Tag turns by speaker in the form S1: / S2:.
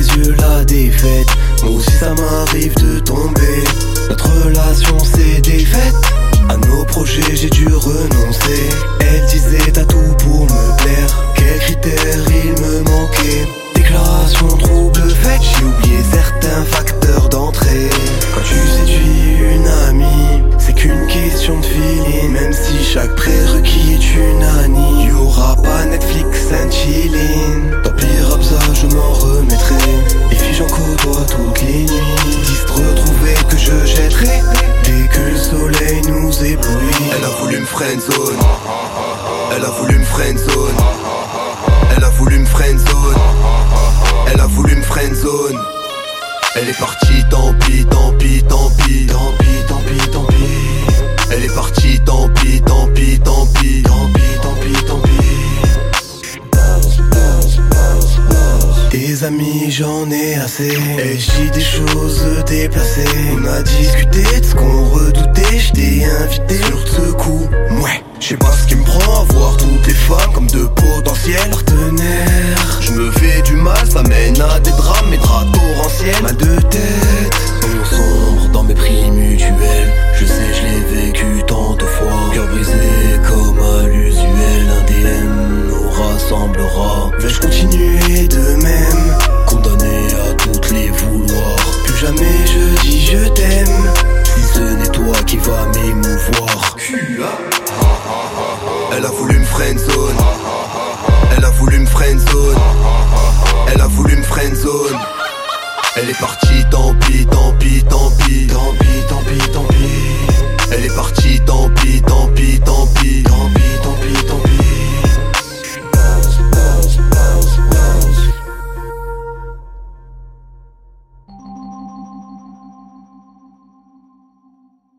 S1: yeux la défaite. Moi aussi ça m'arrive de tomber. Notre relation s'est défaite. À nos projets j'ai dû renoncer. Elle disait t'as Elle a voulu me friendzone. Elle a voulu me friendzone. Elle a voulu me friendzone. Elle a voulu me friendzone. Elle est partie, tant pis, tant pis, tant pis, tant pis, tant pis, tant pis. Elle est partie, tant pis, tant pis, tant pis, tant pis, tant pis, tant pis. Des amis, j'en ai assez. Et j'ai des choses déplacées. On a discuté de ce qu'on redoutait Vais-je continuer de même Condamné à toutes les vouloirs. Plus jamais je dis je t'aime. Si ce n'est toi qui vas m'émouvoir. Elle a voulu me friendzone. Elle a voulu me friendzone. Elle a voulu me friendzone. Elle est partie, tant pis, tant pis, tant pis.